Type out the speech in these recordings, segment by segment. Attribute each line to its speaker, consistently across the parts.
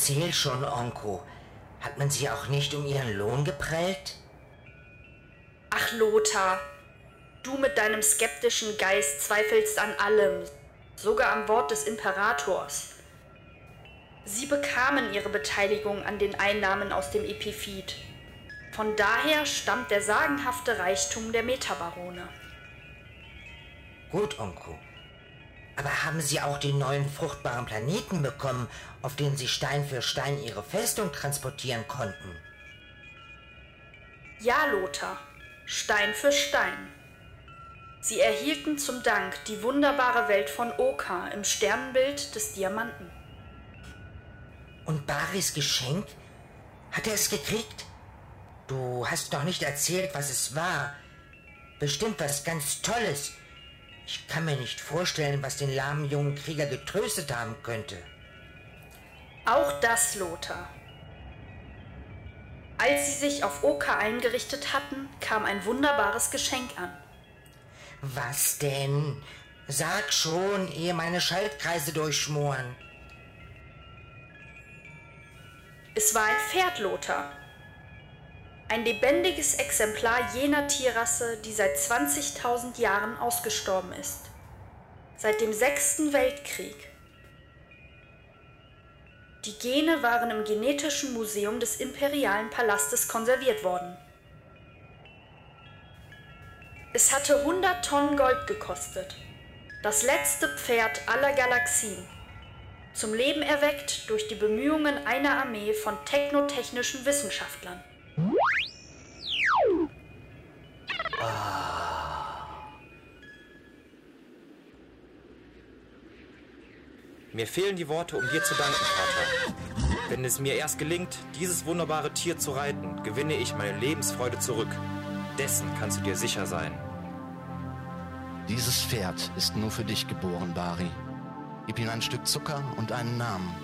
Speaker 1: erzähl schon, Onko. Hat man sie auch nicht um ihren Lohn geprellt?
Speaker 2: Ach, Lothar, du mit deinem skeptischen Geist zweifelst an allem, sogar am Wort des Imperators. Sie bekamen ihre Beteiligung an den Einnahmen aus dem Epiphyt. Von daher stammt der sagenhafte Reichtum der Metabarone.
Speaker 1: Gut, Onko. Aber haben Sie auch den neuen fruchtbaren Planeten bekommen, auf den Sie Stein für Stein Ihre Festung transportieren konnten?
Speaker 2: Ja, Lothar, Stein für Stein. Sie erhielten zum Dank die wunderbare Welt von Oka im Sternenbild des Diamanten.
Speaker 1: Und Baris Geschenk? Hat er es gekriegt? Du hast doch nicht erzählt, was es war. Bestimmt was ganz Tolles. Ich kann mir nicht vorstellen, was den lahmen jungen Krieger getröstet haben könnte.
Speaker 2: Auch das, Lothar. Als sie sich auf Oka eingerichtet hatten, kam ein wunderbares Geschenk an.
Speaker 1: Was denn? Sag schon, ehe meine Schaltkreise durchschmoren.
Speaker 2: Es war ein Pferd, Lothar. Ein lebendiges Exemplar jener Tierrasse, die seit 20.000 Jahren ausgestorben ist. Seit dem Sechsten Weltkrieg. Die Gene waren im Genetischen Museum des Imperialen Palastes konserviert worden. Es hatte 100 Tonnen Gold gekostet. Das letzte Pferd aller Galaxien. Zum Leben erweckt durch die Bemühungen einer Armee von technotechnischen Wissenschaftlern.
Speaker 3: Mir fehlen die Worte, um dir zu danken, Vater. Wenn es mir erst gelingt, dieses wunderbare Tier zu reiten, gewinne ich meine Lebensfreude zurück. Dessen kannst du dir sicher sein.
Speaker 4: Dieses Pferd ist nur für dich geboren, Bari. Gib ihm ein Stück Zucker und einen Namen,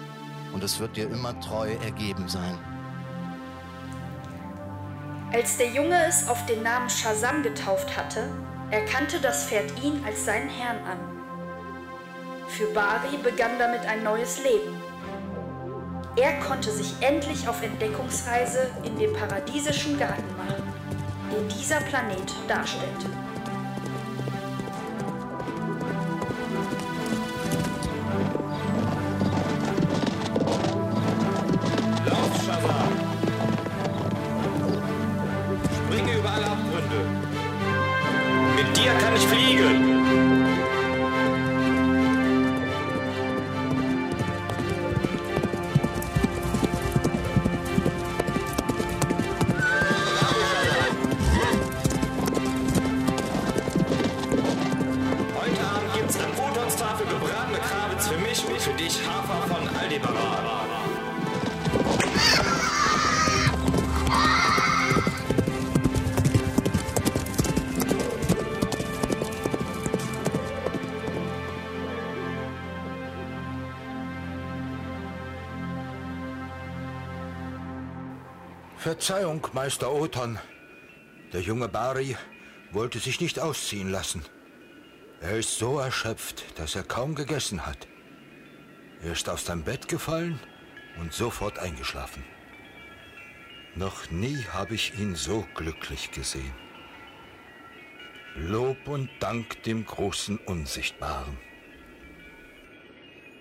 Speaker 4: und es wird dir immer treu ergeben sein.
Speaker 2: Als der Junge es auf den Namen Shazam getauft hatte, erkannte das Pferd ihn als seinen Herrn an. Für Bari begann damit ein neues Leben. Er konnte sich endlich auf Entdeckungsreise in den paradiesischen Garten machen, den dieser Planet darstellte.
Speaker 3: Ich fliegen.
Speaker 5: Verzeihung, Meister Othon. Der junge Bari wollte sich nicht ausziehen lassen. Er ist so erschöpft, dass er kaum gegessen hat. Er ist aus seinem Bett gefallen und sofort eingeschlafen. Noch nie habe ich ihn so glücklich gesehen. Lob und Dank dem großen Unsichtbaren.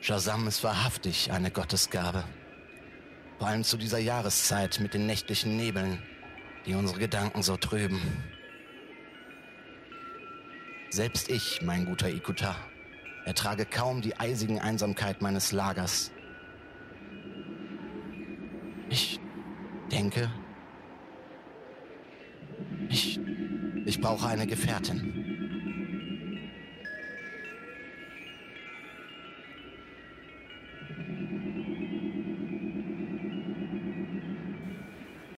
Speaker 4: Shazam ist wahrhaftig eine Gottesgabe. Vor allem zu dieser Jahreszeit mit den nächtlichen Nebeln, die unsere Gedanken so trüben. Selbst ich, mein guter Ikuta, ertrage kaum die eisigen Einsamkeit meines Lagers. Ich denke, ich, ich brauche eine Gefährtin.